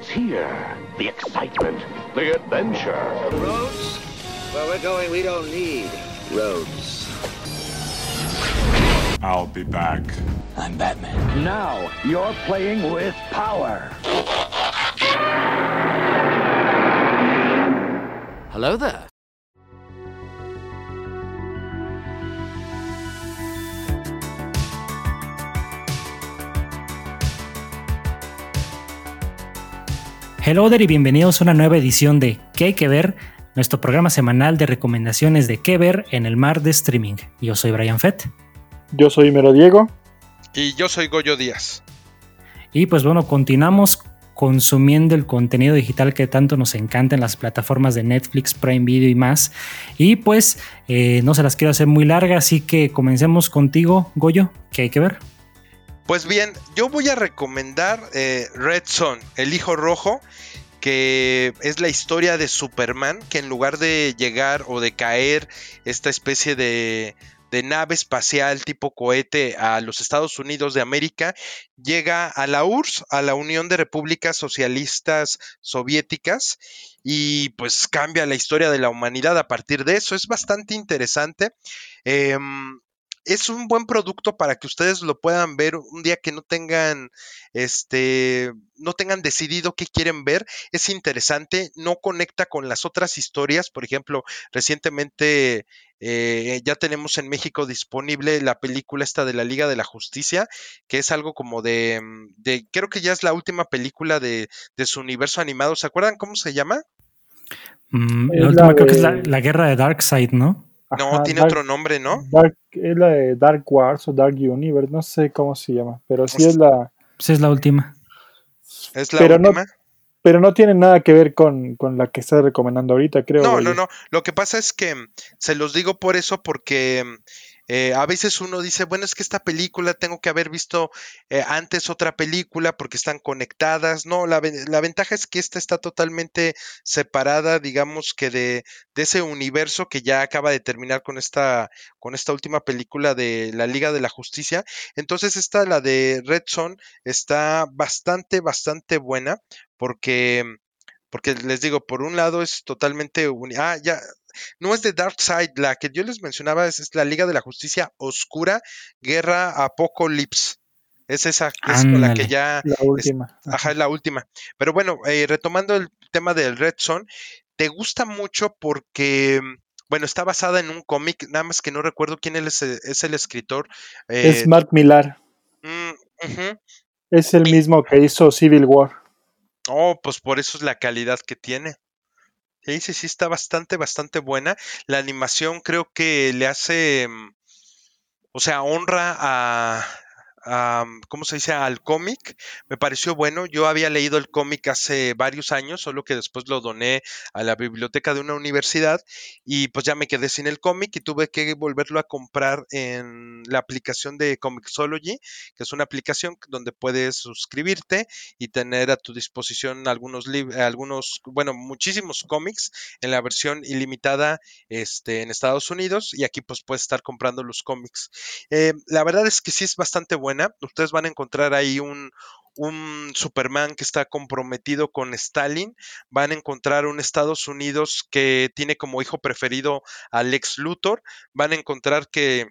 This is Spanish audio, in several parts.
It's here. The excitement, the adventure. Roads? Where we're going, we don't need roads. I'll be back. I'm Batman. Now you're playing with power. Hello there. Hello there y bienvenidos a una nueva edición de ¿Qué hay que ver? Nuestro programa semanal de recomendaciones de qué ver en el mar de streaming. Yo soy Brian Fett. Yo soy Mero Diego. Y yo soy Goyo Díaz. Y pues bueno, continuamos consumiendo el contenido digital que tanto nos encanta en las plataformas de Netflix, Prime Video y más. Y pues eh, no se las quiero hacer muy largas, así que comencemos contigo, Goyo, ¿qué hay que ver? Pues bien, yo voy a recomendar eh, Red Son, el hijo rojo, que es la historia de Superman, que en lugar de llegar o de caer esta especie de, de nave espacial tipo cohete a los Estados Unidos de América, llega a la URSS, a la Unión de Repúblicas Socialistas Soviéticas, y pues cambia la historia de la humanidad a partir de eso. Es bastante interesante. Em, es un buen producto para que ustedes lo puedan ver un día que no tengan, este, no tengan decidido qué quieren ver. Es interesante, no conecta con las otras historias. Por ejemplo, recientemente eh, ya tenemos en México disponible la película esta de la Liga de la Justicia, que es algo como de, mm, de creo que ya es la última película de, de su universo animado. ¿Se acuerdan cómo se llama? Mm, Es la última creo que es la guerra de Darkseid, ¿no? No, tiene Dark- otro nombre, ¿no? Dark, es la de Dark Wars o Dark Universe, no sé cómo se llama, pero sí es la... Pues es la última. Es la Pero no- última. Pero no tiene nada que ver con, con la que estás recomendando ahorita, creo. No, no, no. Lo que pasa es que mm, se los digo por eso, porque mm, eh, a veces uno dice, bueno, es que esta película tengo que haber visto eh, antes otra película porque están conectadas. No, la, la ventaja es que esta está totalmente separada, digamos que de, de ese universo que ya acaba de terminar con esta, con esta última película de la Liga de la Justicia. Entonces, esta, la de Red Son, está bastante, bastante buena porque... Porque les digo, por un lado es totalmente Ah, ya. No es de Darkseid, la que yo les mencionaba es, es la Liga de la Justicia Oscura, Guerra Apocalypse. Es esa, que es la que ya. La última. Ajá, es la última. Pero bueno, eh, retomando el tema del Red Son, te gusta mucho porque. Bueno, está basada en un cómic, nada más que no recuerdo quién es, el- es el escritor. Es eh, Mark Millar. mm. Es el Mi- mismo que hizo Civil War. Oh, pues por eso es la calidad que tiene. Sí, sí, sí, está bastante, bastante buena. La animación creo que le hace, mm, o sea, honra a, ¿cómo se dice? Al cómic. Me pareció bueno. Yo había leído el cómic hace varios años, solo que después lo doné a la biblioteca de una universidad y pues ya me quedé sin el cómic y tuve que volverlo a comprar en la aplicación de Comixology, que es una aplicación donde puedes suscribirte y tener a tu disposición algunos algunos, bueno, muchísimos cómics en la versión ilimitada este, en Estados Unidos y aquí pues puedes estar comprando los cómics. Eh, la verdad es que sí es bastante Ustedes van a encontrar ahí un, un Superman que está comprometido con Stalin. Van a encontrar un Estados Unidos que tiene como hijo preferido a Lex Luthor. Van a encontrar que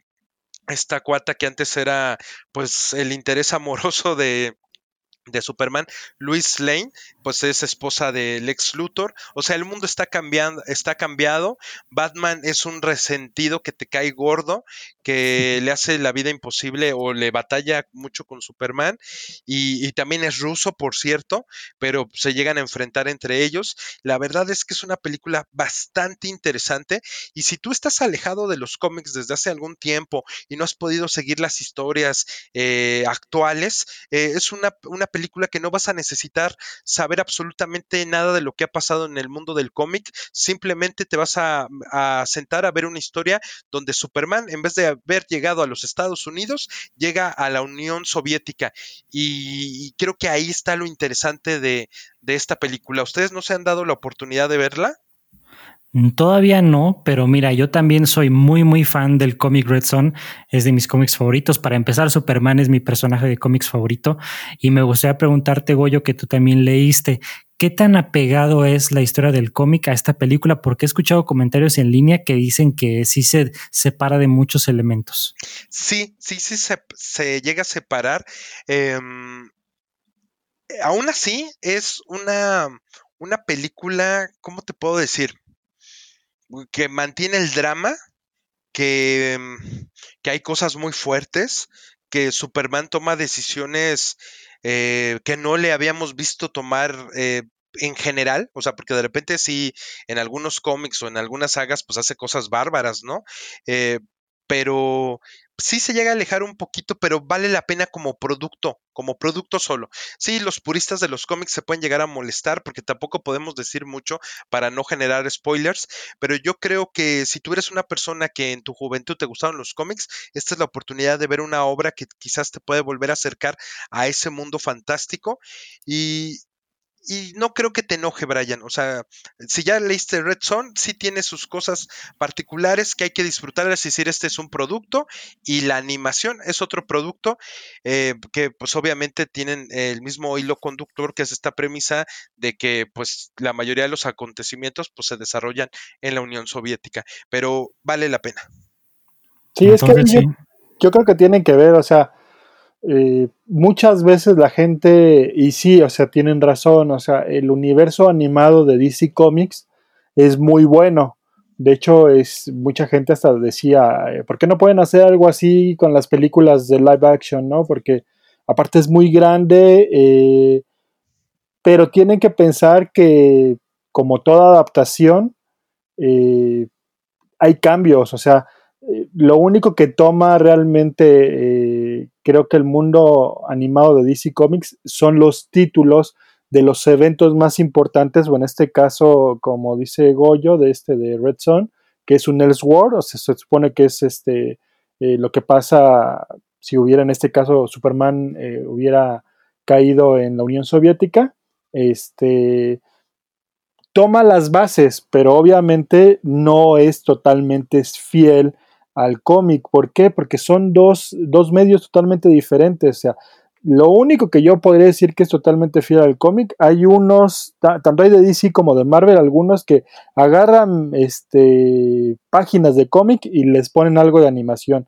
esta cuata que antes era pues el interés amoroso de, de Superman, Luis Lane, pues es esposa de Lex Luthor. O sea, el mundo está cambiando, está cambiado. Batman es un resentido que te cae gordo, que le hace la vida imposible o le batalla mucho con Superman. Y, y también es ruso, por cierto, pero se llegan a enfrentar entre ellos. La verdad es que es una película bastante interesante. Y si tú estás alejado de los cómics desde hace algún tiempo y no has podido seguir las historias eh, actuales, eh, es una, una película que no vas a necesitar saber absolutamente nada de lo que ha pasado en el mundo del cómic, simplemente te vas a, sentar a ver una historia donde Superman, en vez de haber llegado a los Estados Unidos, llega a la Unión Soviética. Y, y creo que ahí está lo interesante de, de esta película. ¿Ustedes no se han dado la oportunidad de verla? Todavía no, pero mira, yo también soy muy, muy fan del cómic Red Son. Es de mis cómics favoritos. Para empezar, Superman es mi personaje de cómics favorito. Y me gustaría preguntarte, Goyo, que tú también leíste, ¿qué tan apegado es la historia del cómic a esta película? Porque he escuchado comentarios en línea que dicen que sí se separa de muchos elementos. Sí, sí, sí se, se llega a separar. Em, aún así, es una, una película, ¿cómo te puedo decir? Que mantiene el drama, que, mm, que hay cosas muy fuertes, que Superman toma decisiones eh, que no le habíamos visto tomar eh, en general, o sea, porque de repente sí, en algunos cómics o en algunas sagas, pues hace cosas bárbaras, ¿no? Eh, pero sí se llega a alejar un poquito, pero vale la pena como producto, como producto solo. Sí, los puristas de los cómics se pueden llegar a molestar porque tampoco podemos decir mucho para no generar spoilers, pero yo creo que si tú eres una persona que en tu juventud te gustaron los cómics, esta es la oportunidad de ver una obra que quizás te puede volver a acercar a ese mundo fantástico y, y no creo que te enoje, Brian. O sea, si ya leíste Red Son, sí tiene sus cosas particulares que hay que disfrutar. Es decir, este es un producto y la animación es otro producto eh, que pues obviamente tienen el mismo hilo conductor que es esta premisa de que pues la mayoría de los acontecimientos pues se desarrollan en la Unión Soviética. Pero vale la pena. Sí, es que yo, yo creo que tienen que ver, o sea, eh, muchas veces la gente, y sí, o sea, tienen razón, o sea, el universo animado de DC Comics es muy bueno. De hecho, es mucha gente hasta decía, eh, ¿por qué no pueden hacer algo así con las películas de live action, no? Porque aparte es muy grande, eh, pero tienen que pensar que, como toda adaptación, hay cambios, o sea, lo único que toma realmente, creo que el mundo animado de DC Comics son los títulos de los eventos más importantes, o en este caso, como dice Goyo, de este de Red Son, que es un Elseworld, o se supone que es este eh, lo que pasa si hubiera en este caso Superman eh, hubiera caído en la Unión Soviética, este toma las bases, pero obviamente no es totalmente fiel al cómic. ¿Por qué? Porque son dos, dos medios totalmente diferentes. O sea, lo único que yo podría decir que es totalmente fiel al cómic, hay unos, ta- tanto hay de DC como de Marvel, algunos que agarran este, páginas de cómic y les ponen algo de animación.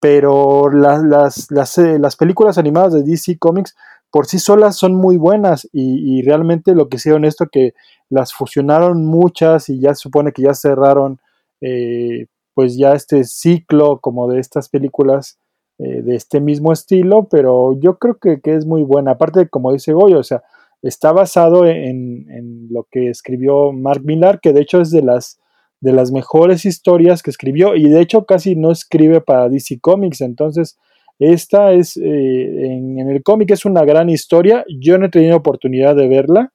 Pero la- las, las, eh, las películas animadas de DC Comics por sí solas son muy buenas y, y realmente lo que hicieron esto que las fusionaron muchas y ya se supone que ya cerraron eh, pues ya este ciclo como de estas películas eh, de este mismo estilo, pero yo creo que, es muy buena. Aparte, como dice Goyo, o sea, está basado en, en lo que escribió Mark Millar, que de hecho es de las, de las mejores historias que escribió y de hecho casi no escribe para DC Comics, entonces esta es, eh, en, en el cómic es una gran historia, yo no he tenido oportunidad de verla,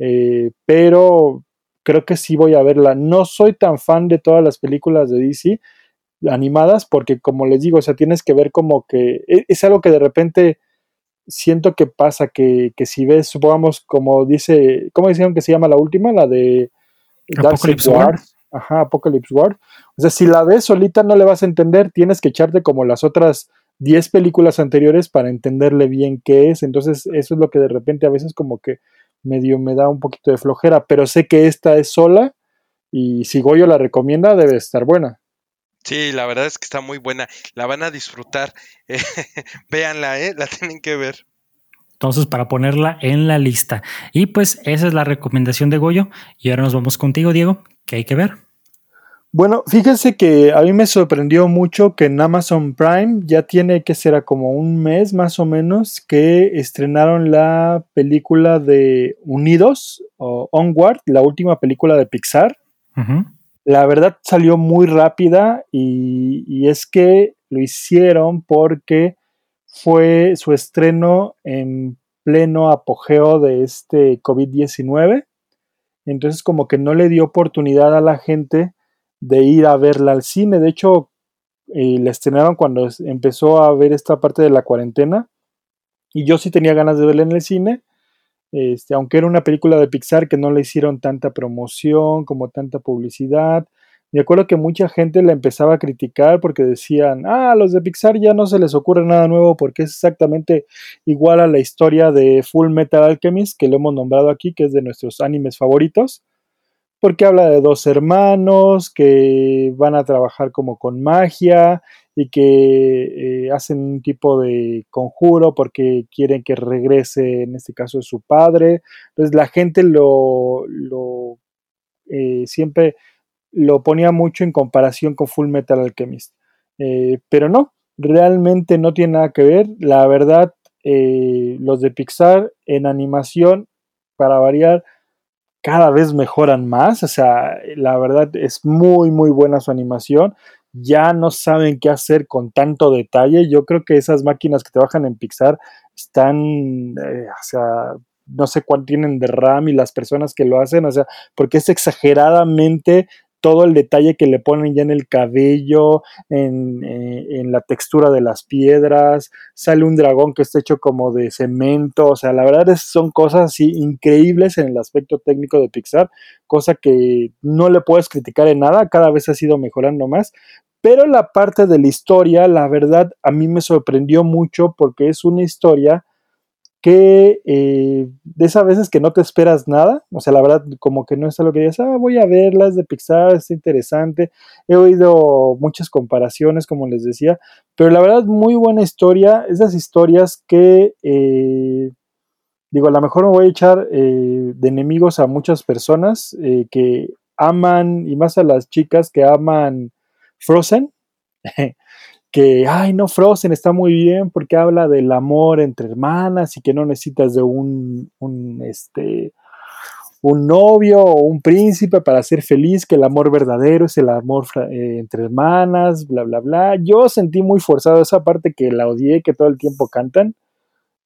eh, pero creo que sí voy a verla. No soy tan fan de todas las películas de DC animadas porque como les digo, o sea, tienes que ver como que e- es algo que de repente siento que pasa, que, que si ves, supongamos, como dice, ¿cómo decían que se llama la última? La de Apocalypse War. Wars. Ajá, Apocalypse War. O sea, si la ves solita no le vas a entender, tienes que echarte como las otras 10 películas anteriores para entenderle bien qué es. Entonces, eso es lo que de repente a veces como que medio me da un poquito de flojera, pero sé que esta es sola y si Goyo la recomienda debe estar buena. Sí, la verdad es que está muy buena. La van a disfrutar. Eh, véanla, ¿eh? La tienen que ver. Entonces, para ponerla en la lista. Y pues esa es la recomendación de Goyo. Y ahora nos vamos contigo, Diego, que hay que ver. Bueno, fíjense que a mí me sorprendió mucho que en Amazon Prime ya tiene que será como un mes más o menos que estrenaron la película de Unidos o Onward, la última película de Pixar. La verdad salió muy rápida y, y es que lo hicieron porque fue su estreno en pleno apogeo de este COVID-19. Entonces como que no le dio oportunidad a la gente de ir a verla al cine. De hecho, eh, la estrenaron cuando empezó a ver esta parte de la cuarentena. Y yo sí tenía ganas de verla en el cine. Este, aunque era una película de Pixar que no le hicieron tanta promoción como tanta publicidad. Me acuerdo que mucha gente la empezaba a criticar porque decían, ah, los de Pixar ya no se les ocurre nada nuevo porque es exactamente igual a la historia de Full Metal Alchemist, que lo hemos nombrado aquí, que es de nuestros animes favoritos, porque habla de dos hermanos que van a trabajar como con magia y que eh, hacen un tipo de conjuro porque quieren que regrese, en este caso, su padre. Entonces la gente lo, lo eh, siempre lo ponía mucho en comparación con Full Metal Alchemist. Eh, pero no, realmente no tiene nada que ver. La verdad, los de Pixar en animación, para variar, cada vez mejoran más. O sea, la verdad es muy, muy buena su animación ya no saben qué hacer con tanto detalle. Yo creo que esas máquinas que trabajan en Pixar están, eh, o sea, no sé cuánto tienen de RAM y las personas que lo hacen, o sea, porque es exageradamente todo el detalle que le ponen ya en el cabello, en, eh, en, la textura de las piedras, sale un dragón que está hecho como de cemento, o sea, la verdad es, son cosas así increíbles en el aspecto técnico de Pixar, cosa que no le puedes criticar en nada, cada vez ha sido mejorando más, pero la parte de la historia, la verdad, a mí me sorprendió mucho porque es una historia que eh, de esas veces que no te esperas nada, o sea, la verdad, como que no es algo que digas, ah, voy a verlas de Pixar, es interesante. He oído muchas comparaciones, como les decía, pero la verdad, muy buena historia. Esas historias que, eh, digo, a lo mejor me voy a echar eh, de enemigos a muchas personas que aman, y más a las chicas que aman Frozen, que, ay, no, Frozen está muy bien porque habla del amor entre hermanas y que no necesitas de un, este, un novio o un príncipe para ser feliz, que el amor verdadero es el amor eh, entre hermanas, bla, bla, bla. Yo sentí muy forzado esa parte que la odié, que todo el tiempo cantan.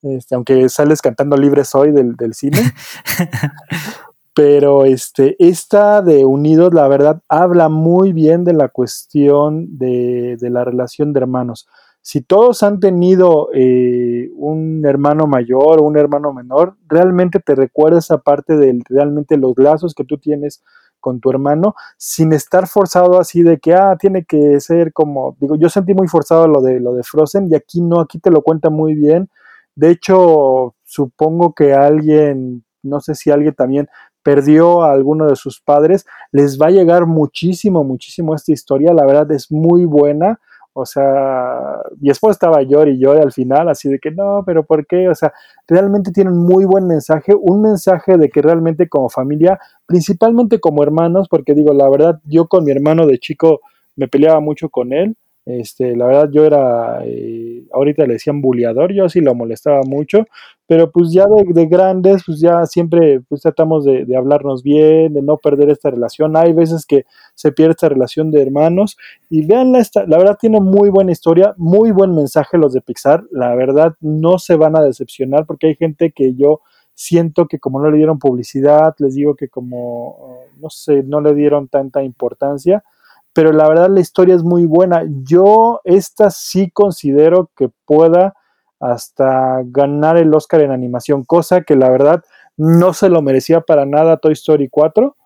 Este, aunque sales cantando libre soy del, del cine. pero este, esta de Unidos, la verdad, habla muy bien de la cuestión de, la relación de hermanos. Si todos han tenido eh, un hermano mayor o un hermano menor, realmente te recuerda esa parte de realmente los lazos que tú tienes con tu hermano, sin estar forzado así de que, ah, tiene que ser como, digo, yo sentí muy forzado lo de, lo de Frozen y aquí no, aquí te lo cuenta muy bien. De hecho, supongo que alguien, no sé si alguien también perdió a alguno de sus padres, les va a llegar muchísimo, muchísimo esta historia, la verdad es muy buena, o sea, mi esposa estaba llorando y llorando al final, así de que no, pero ¿por qué? O sea, realmente tienen muy buen mensaje, un mensaje de que realmente como familia, principalmente como hermanos, porque digo, la verdad, yo con mi hermano de chico me peleaba mucho con él, este, la verdad yo era, eh, ahorita le decían buleador, yo sí lo molestaba mucho, pero pues ya de, grandes, pues ya siempre pues tratamos de, hablarnos bien, de no perder esta relación. Hay veces que se pierde esta relación de hermanos y vean esta, la verdad tiene muy buena historia, muy buen mensaje los de Pixar, la verdad no se van a decepcionar porque hay gente que yo siento que como no le dieron publicidad, les digo que como, no sé, no le dieron tanta importancia pero la verdad la historia es muy buena. Yo esta sí considero que pueda hasta ganar el Oscar en animación, cosa que la verdad no se lo merecía para nada Toy Story 4.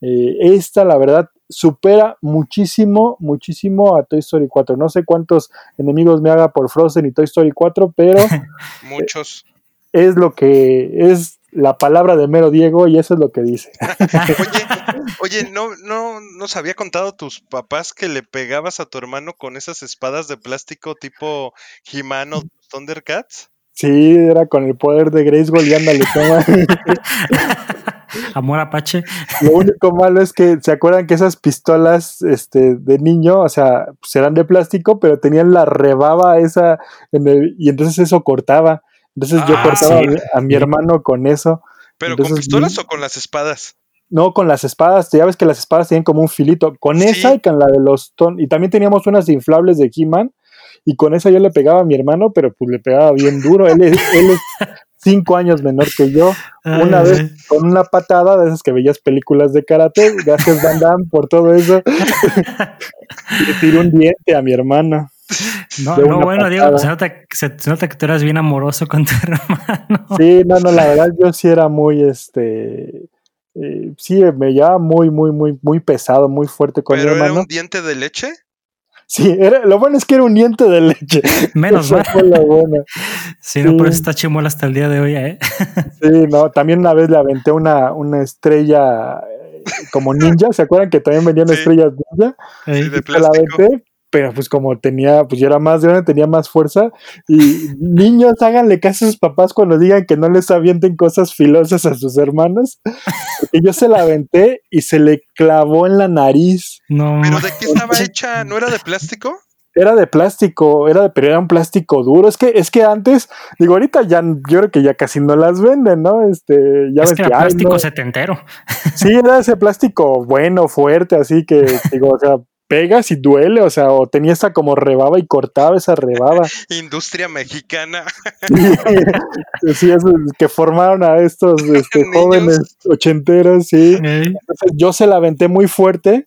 Eh, esta, la verdad, supera muchísimo, muchísimo a Toy Story 4. No sé cuántos enemigos me haga por Frozen y Toy Story 4, pero... Muchos. Es lo que es la palabra de Mero Diego y eso es lo que dice. oye, oye, ¿no, no nos había contado tus papás que le pegabas a tu hermano con esas espadas de plástico tipo He-Man o Thundercats? Sí, era con el poder de Grace y ándale, toma. Amor Apache. Lo único malo es que se acuerdan que esas pistolas este, de niño, o sea, pues eran de plástico, pero tenían la rebaba esa y entonces eso cortaba. Entonces yo ah, cortaba a, mi, hermano con eso. ¿Pero con pistolas o con las espadas? No, con las espadas. Ya ves que las espadas tienen como un filito. Con esa y con la de los ton. Y también teníamos unas inflables de He-Man. Y con esa yo le pegaba a mi hermano, pero pues le pegaba bien duro. Él es, él es cinco años menor que yo. Una vez con una patada de esas que veías películas de karate. Gracias, Van Damme, por todo eso. le tiró un diente a mi hermano. No, no bueno, Diego, se nota, se, se nota que tú eras bien amoroso con tu hermano. Sí, no, no, la verdad yo sí era muy, este, eh, sí, me llevaba muy, muy, muy, muy pesado, muy fuerte con ¿Pero mi era hermano. un diente de leche? Sí, era, lo bueno es que era un diente de leche. Menos mal. fue lo bueno. Sí, no, por eso está chimuela hasta el día de hoy, ¿eh? Sí, no, también una vez le aventé una, una estrella eh, como ninja, ¿se acuerdan que también venían Sí. estrellas ninja? Sí, de Se la plástico. aventé, pero pues como tenía, pues yo era más grande, tenía más fuerza. Y niños, háganle caso a sus papás cuando digan que no les avienten cosas filosas a sus hermanos. Porque yo se la aventé y se le clavó en la nariz. No, ¿Pero de qué estaba hecha? ¿No era de plástico? Era de plástico, era de, pero era un plástico duro. Es que, es que antes, digo, ahorita ya, yo creo que ya casi no las venden, ¿no? Este, ya es ves que que era ay, plástico no. setentero. Sí, era ese plástico bueno, fuerte, así que, digo, o sea, pegas y duele, o sea, o tenía esa como rebaba y cortaba esa rebaba. Industria mexicana. Sí, esos que formaron a estos este, jóvenes ochenteros, sí. Entonces, yo se la aventé muy fuerte,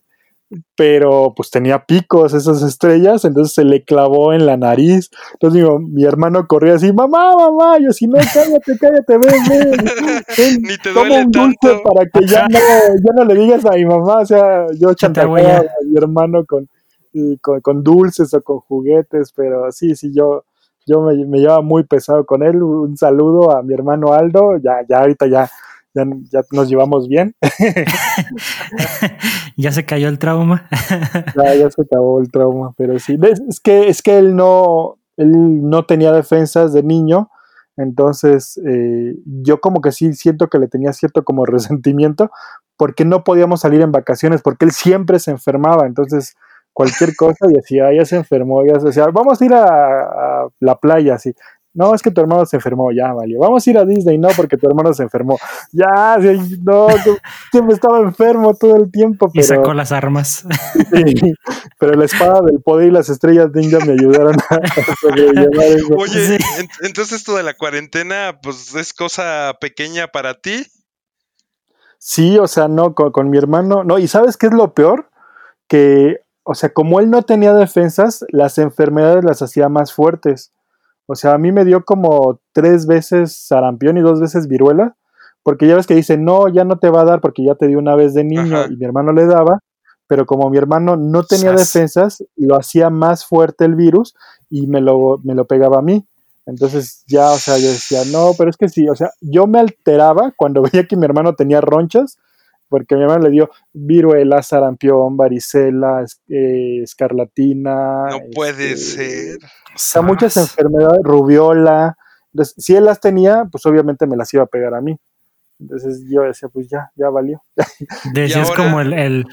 pero pues tenía picos esas estrellas, entonces se le clavó en la nariz. Entonces digo, mi hermano corría así, mamá, mamá, yo así, no, cállate, cállate, ven, ven, ven, Ni te toma duele un dulce tanto. para que ya no, ya no le digas a mi mamá, o sea, yo chantajeaba a mi hermano con, con dulces o con juguetes, pero sí, sí, yo, yo me, me llevaba muy pesado con él. Un saludo a mi hermano Aldo, ya, ya ahorita ya, ya, ya nos llevamos bien, ya se cayó el trauma. ya, ya se acabó el trauma, pero sí, es, que, es que él no, él no tenía defensas de niño, entonces eh, yo como que sí siento que le tenía cierto como resentimiento, porque no podíamos salir en vacaciones, porque él siempre se enfermaba, entonces cualquier cosa y decía, "Ah, ya se enfermó, ya se decía, vamos a ir a, a la playa, así. No, es que tu hermano se enfermó, ya, valió. Vamos a ir a Disney, no, porque tu hermano se enfermó. Ya, sí, no, que- siempre estaba enfermo todo el tiempo, y sacó las armas. sí, pero la espada del poder y las estrellas ninja me ayudaron a, a sobrellevar eso. Oye, entonces esto de la cuarentena, pues es cosa pequeña para ti. Sí, o sea, no, con, con mi hermano, no, y ¿sabes qué es lo peor? Que, o sea, como él no tenía defensas, las enfermedades las hacía más fuertes. O sea, a mí me dio como tres veces sarampión y dos veces viruela, porque ya ves que dice, no, ya no te va a dar porque ya te dio una vez de niño Ajá. y mi hermano le daba, pero como mi hermano no tenía Sas. defensas, lo hacía más fuerte el virus y me lo, me lo pegaba a mí. Entonces ya, o sea, yo decía, no, pero es que sí, o sea, yo me alteraba cuando veía que mi hermano tenía ronchas, porque mi hermano le dio viruela, sarampión, varicela, es- eh, escarlatina. No puede este, ser. O sea, muchas enfermedades, rubiola. Entonces, si él las tenía, pues obviamente me las iba a pegar a mí. Entonces yo decía, pues ya, ya valió. Decías como el, el,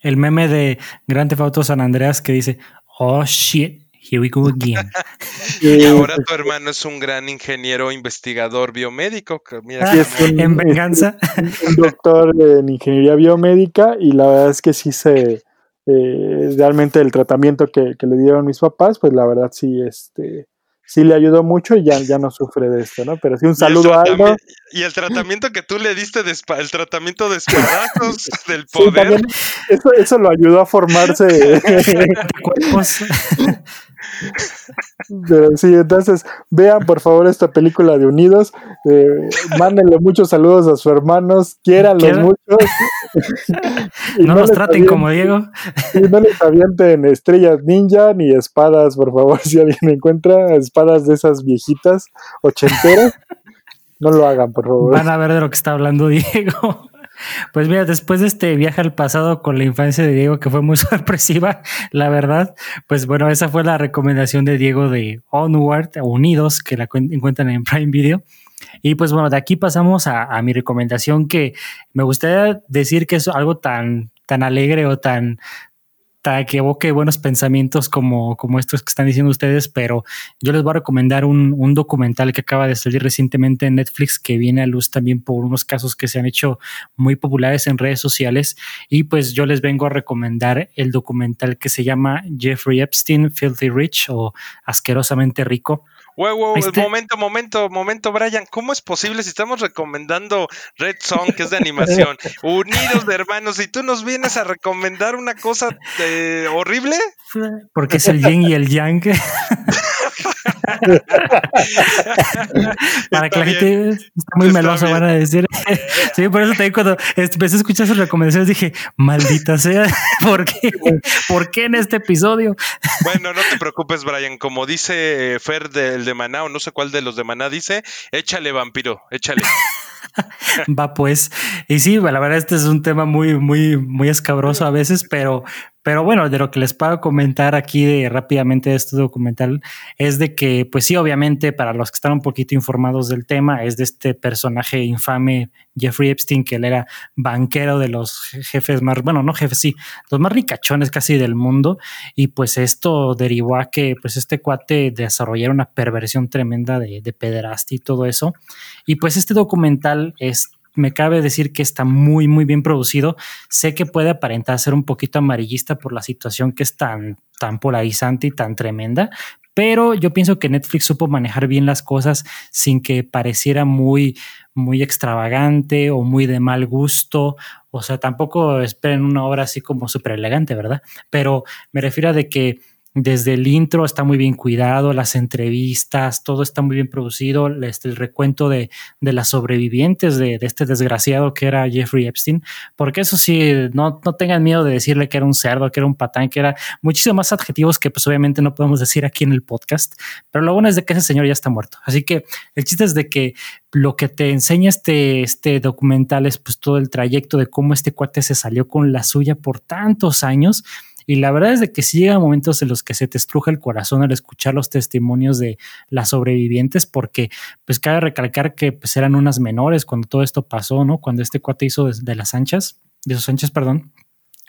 el meme de Grand Theft Auto San Andreas que dice, oh shit, here we go again. Y Eh, ahora pues, tu hermano es un gran ingeniero investigador biomédico. que Mira, sí, es un- en venganza. un doctor en ingeniería biomédica y la verdad es que sí se eh, realmente el tratamiento que, que le dieron mis papás, pues la verdad sí, este sí le ayudó mucho y ya, ya no sufre de esto, ¿no? Pero sí un saludo a Aldo. Y el tratamiento que tú le diste, de espa- el tratamiento de espadazos del Sí, poder. también eso, eso lo ayudó a formarse. Pero sí, entonces vean por favor esta película de Unidos, eh, mándenle muchos saludos a sus hermanos, quiéranlos muchos. Y No los traten avienten- como Diego. y no les avienten estrellas ninja ni espadas, por favor, si alguien encuentra espadas de esas viejitas ochenteras, no lo hagan, por favor. Van a ver de lo que está hablando Diego. Pues mira, después de este viaje al pasado con la infancia de Diego, que fue muy sorpresiva, la verdad, pues bueno, esa fue la recomendación de Diego de Onward, Unidos, que la cuen- encuentran en Prime Video. Y pues bueno, de aquí pasamos a, mi recomendación que me gustaría decir que es algo tan, tan alegre o tan que evoque buenos pensamientos como, como estos que están diciendo ustedes, pero yo les voy a recomendar un, un documental que acaba de salir recientemente en Netflix que viene a luz también por unos casos que se han hecho muy populares en redes sociales y pues yo les vengo a recomendar el documental que se llama Jeffrey Epstein, Filthy Rich o Asquerosamente Rico. Wow, wow, Este- momento, momento, momento, Brian. ¿Cómo es posible si estamos recomendando Red Song, que es de animación, Unidos de Hermanos, y tú nos vienes a recomendar una cosa eh, horrible? Porque es el yin y el yang. Para que la bien. gente está muy Está bien. van a decir. Sí, por eso también cuando empecé a escuchar sus recomendaciones dije, maldita sea, ¿por qué? ¿Por qué en este episodio? Bueno, no te preocupes, Brian. Como dice eh, Fer del de Maná, o no sé cuál de los de Maná dice, échale vampiro, échale. Va pues. Y sí, la verdad este es un tema muy, muy, muy escabroso a veces, pero, pero bueno, de lo que les puedo comentar aquí de, rápidamente de este documental es de que, pues sí, obviamente para los que están un poquito informados del tema, es de este personaje infame, Jeffrey Epstein, que él era banquero de los jefes más, bueno, no jefes, sí, los más ricachones casi del mundo. Y pues esto derivó a que pues este cuate desarrollara una perversión tremenda de, de y todo eso. Y pues este documental es, me cabe decir que está muy, muy bien producido. Sé que puede aparentar ser un poquito amarillista por la situación que es tan, tan polarizante y tan tremenda, pero yo pienso que Netflix supo manejar bien las cosas sin que pareciera muy, muy extravagante o muy de mal gusto. O sea, tampoco esperen una obra así como súper elegante, ¿verdad? Pero me refiero a de que desde el intro está muy bien cuidado, las entrevistas, todo está muy bien producido, este, el recuento de, de las sobrevivientes de, de, este desgraciado que era Jeffrey Epstein, porque eso sí, no, no tengan miedo de decirle que era un cerdo, que era un patán, que era muchísimos más adjetivos que pues obviamente no podemos decir aquí en el podcast, pero lo bueno es de que ese señor ya está muerto. Así que el chiste es de que lo que te enseña este, este documental es pues todo el trayecto de cómo este cuate se salió con la suya por tantos años y la verdad es de que sí llega momentos en los que se te estruja el corazón al escuchar los testimonios de las sobrevivientes, porque pues cabe recalcar que pues eran unas menores cuando todo esto pasó, ¿no? Cuando este cuate hizo de, de las anchas, de sus anchas, perdón.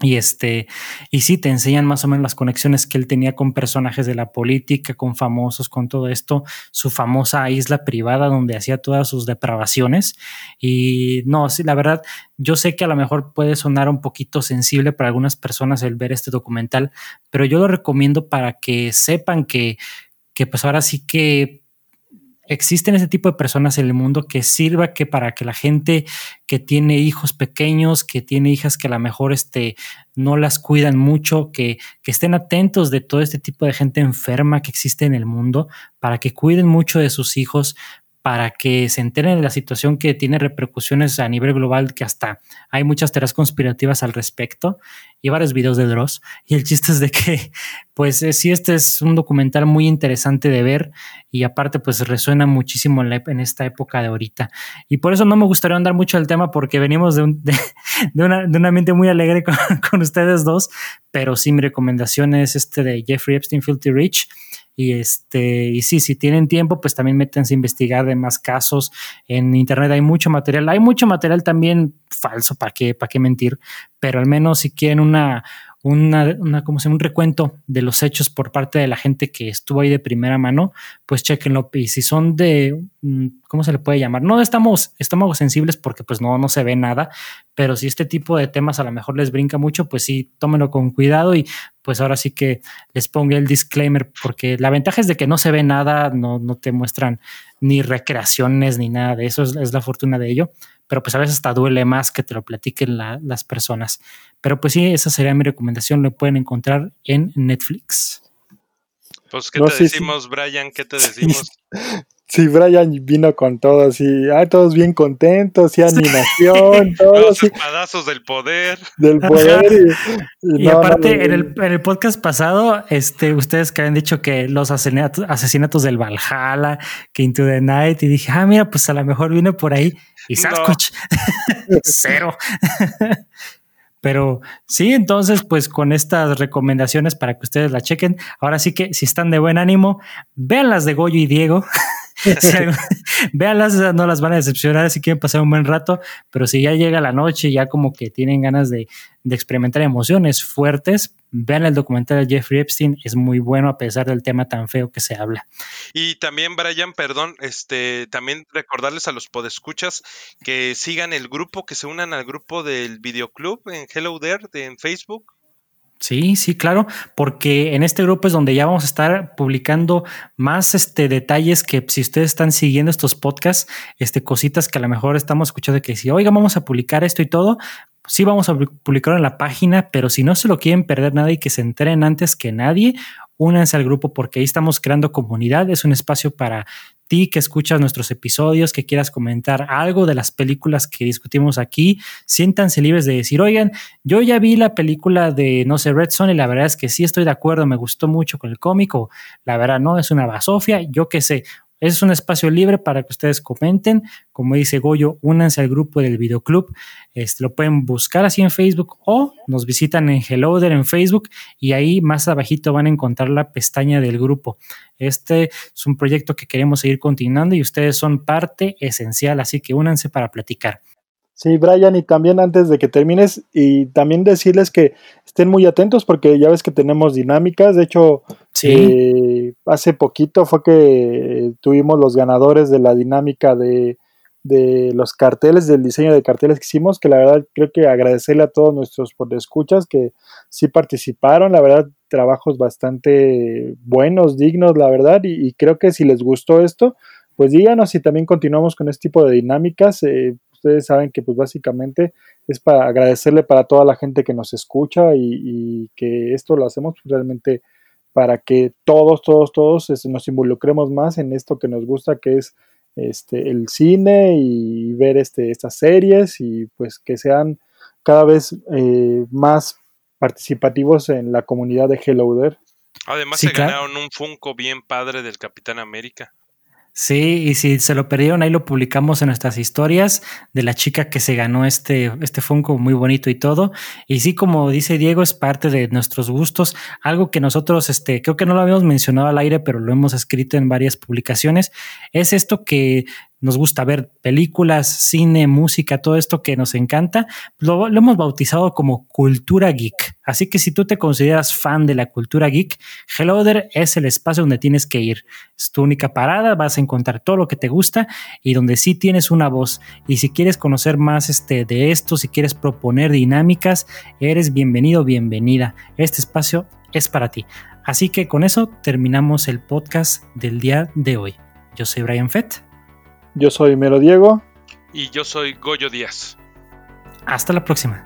Y este, y sí, te enseñan más o menos las conexiones que él tenía con personajes de la política, con famosos, con todo esto, su famosa isla privada donde hacía todas sus depravaciones. Y no, sí, la verdad, yo sé que a lo mejor puede sonar un poquito sensible para algunas personas el ver este documental, pero yo lo recomiendo para que sepan que, que pues ahora sí que existen ese tipo de personas en el mundo que sirva que para que la gente que tiene hijos pequeños, que tiene hijas que a lo mejor este, no las cuidan mucho, que, que estén atentos de todo este tipo de gente enferma que existe en el mundo, para que cuiden mucho de sus hijos, para que se enteren de la situación que tiene repercusiones a nivel global, que hasta hay muchas teorías conspirativas al respecto y varios videos de Dross. Y el chiste es de que, pues eh, sí, este es un documental muy interesante de ver y aparte, pues resuena muchísimo en, esta época de ahorita. Y por eso no me gustaría andar mucho el tema porque venimos de un, de, de, una, de un ambiente muy alegre con, con ustedes dos, pero sí, mi recomendación es este de Jeffrey Epstein Filthy Rich. Y este, y sí, si tienen tiempo, pues también métanse a investigar de más casos. En internet hay mucho material. Hay mucho material también falso, ¿para qué, para qué mentir? Pero al menos si quieren una, una, una como se un recuento de los hechos por parte de la gente que estuvo ahí de primera mano, pues chequenlo. Y si son de, ¿cómo se le puede llamar? No estamos estómagos sensibles porque pues no, no se ve nada, pero si este tipo de temas a lo mejor les brinca mucho, pues sí, tómenlo con cuidado y pues ahora sí que les pongo el disclaimer porque la ventaja es de que no se ve nada, no, no te muestran ni recreaciones ni nada de eso, es, es la fortuna de ello, pero pues a veces hasta duele más que te lo platiquen la, las personas. Pero pues sí, esa sería mi recomendación, lo pueden encontrar en Netflix. Pues, ¿qué no, te sí, decimos, sí. Brian? ¿Qué te decimos? Sí, Brian vino con todo así, ah, todos bien contentos, y animación, todo. Los espadazos del poder. Del poder. Y, y, y no, aparte, no, en, el, en, el, podcast pasado, este, ustedes que habían dicho que los asesinatos, asesinatos del Valhalla, que Into the Night, y dije, ah, mira, pues a lo mejor viene por ahí. Y Sasquatch, cero. Pero sí, entonces, pues con estas recomendaciones para que ustedes la chequen. Ahora sí que si están de buen ánimo, vean las de Goyo y Diego. Véanlas, no las van a decepcionar si quieren pasar un buen rato, pero si ya llega la noche, ya como que tienen ganas de, de experimentar emociones fuertes, vean el documental de Jeffrey Epstein, es muy bueno a pesar del tema tan feo que se habla. Y también, Brian, perdón, este, también recordarles a los podescuchas que sigan el grupo, que se unan al grupo del videoclub en Hello There de, en Facebook. Sí, sí, claro, porque en este grupo es donde ya vamos a estar publicando más este, detalles que si ustedes están siguiendo estos podcasts, este, cositas que a lo mejor estamos escuchando que si, oiga, vamos a publicar esto y todo, sí vamos a publicarlo en la página, pero si no se lo quieren perder nada y que se enteren antes que nadie, únanse al grupo porque ahí estamos creando comunidad, es un espacio para que escuchas nuestros episodios, que quieras comentar algo de las películas que discutimos aquí, siéntanse libres de decir, oigan, yo ya vi la película de, no sé, Red Son y la verdad es que sí estoy de acuerdo, me gustó mucho con el cómico, la verdad no, es una basofia, yo qué sé, es un espacio libre para que ustedes comenten. Como dice Goyo, únanse al grupo del videoclub. Este, lo pueden buscar así en Facebook o nos visitan en Helloder en Facebook y ahí más abajito van a encontrar la pestaña del grupo. Este es un proyecto que queremos seguir continuando y ustedes son parte esencial, así que únanse para platicar. Sí, Brian, y también antes de que termines, y también decirles que estén muy atentos porque ya ves que tenemos dinámicas. De hecho, eh, hace poquito fue que tuvimos los ganadores de la dinámica de, de, los carteles, del diseño de carteles que hicimos, que la verdad creo que agradecerle a todos nuestros escuchas que sí participaron, la verdad, trabajos bastante buenos, dignos, la verdad, y, creo que si les gustó esto, pues díganos si también continuamos con este tipo de dinámicas. Eh, ustedes saben que pues básicamente es para agradecerle para toda la gente que nos escucha y, que esto lo hacemos realmente para que todos, todos, todos este, nos involucremos más en esto que nos gusta, que es este, el cine y ver este, estas series y pues que sean cada vez eh, más participativos en la comunidad de Hello There. Además se ganaron un Funko bien padre del Capitán América. Sí, y si se lo perdieron, ahí lo publicamos en nuestras historias de la chica que se ganó este, este Funko muy bonito y todo. Y sí, como dice Diego, es parte de nuestros gustos. Algo que nosotros, este, creo que no lo habíamos mencionado al aire, pero lo hemos escrito en varias publicaciones. Es esto que nos gusta ver películas, cine, música, todo esto que nos encanta, lo, hemos bautizado como cultura geek. Así que si tú te consideras fan de la cultura geek, Hello es el espacio donde tienes que ir. Es tu única parada, vas a encontrar todo lo que te gusta y donde sí tienes una voz. Y si quieres conocer más este, de esto, si quieres proponer dinámicas, eres bienvenido, bienvenida. Este espacio es para ti. Así que con eso terminamos el podcast del día de hoy. Yo soy Brian Fett. Yo soy Melo Diego. Y yo soy Goyo Díaz. Hasta la próxima.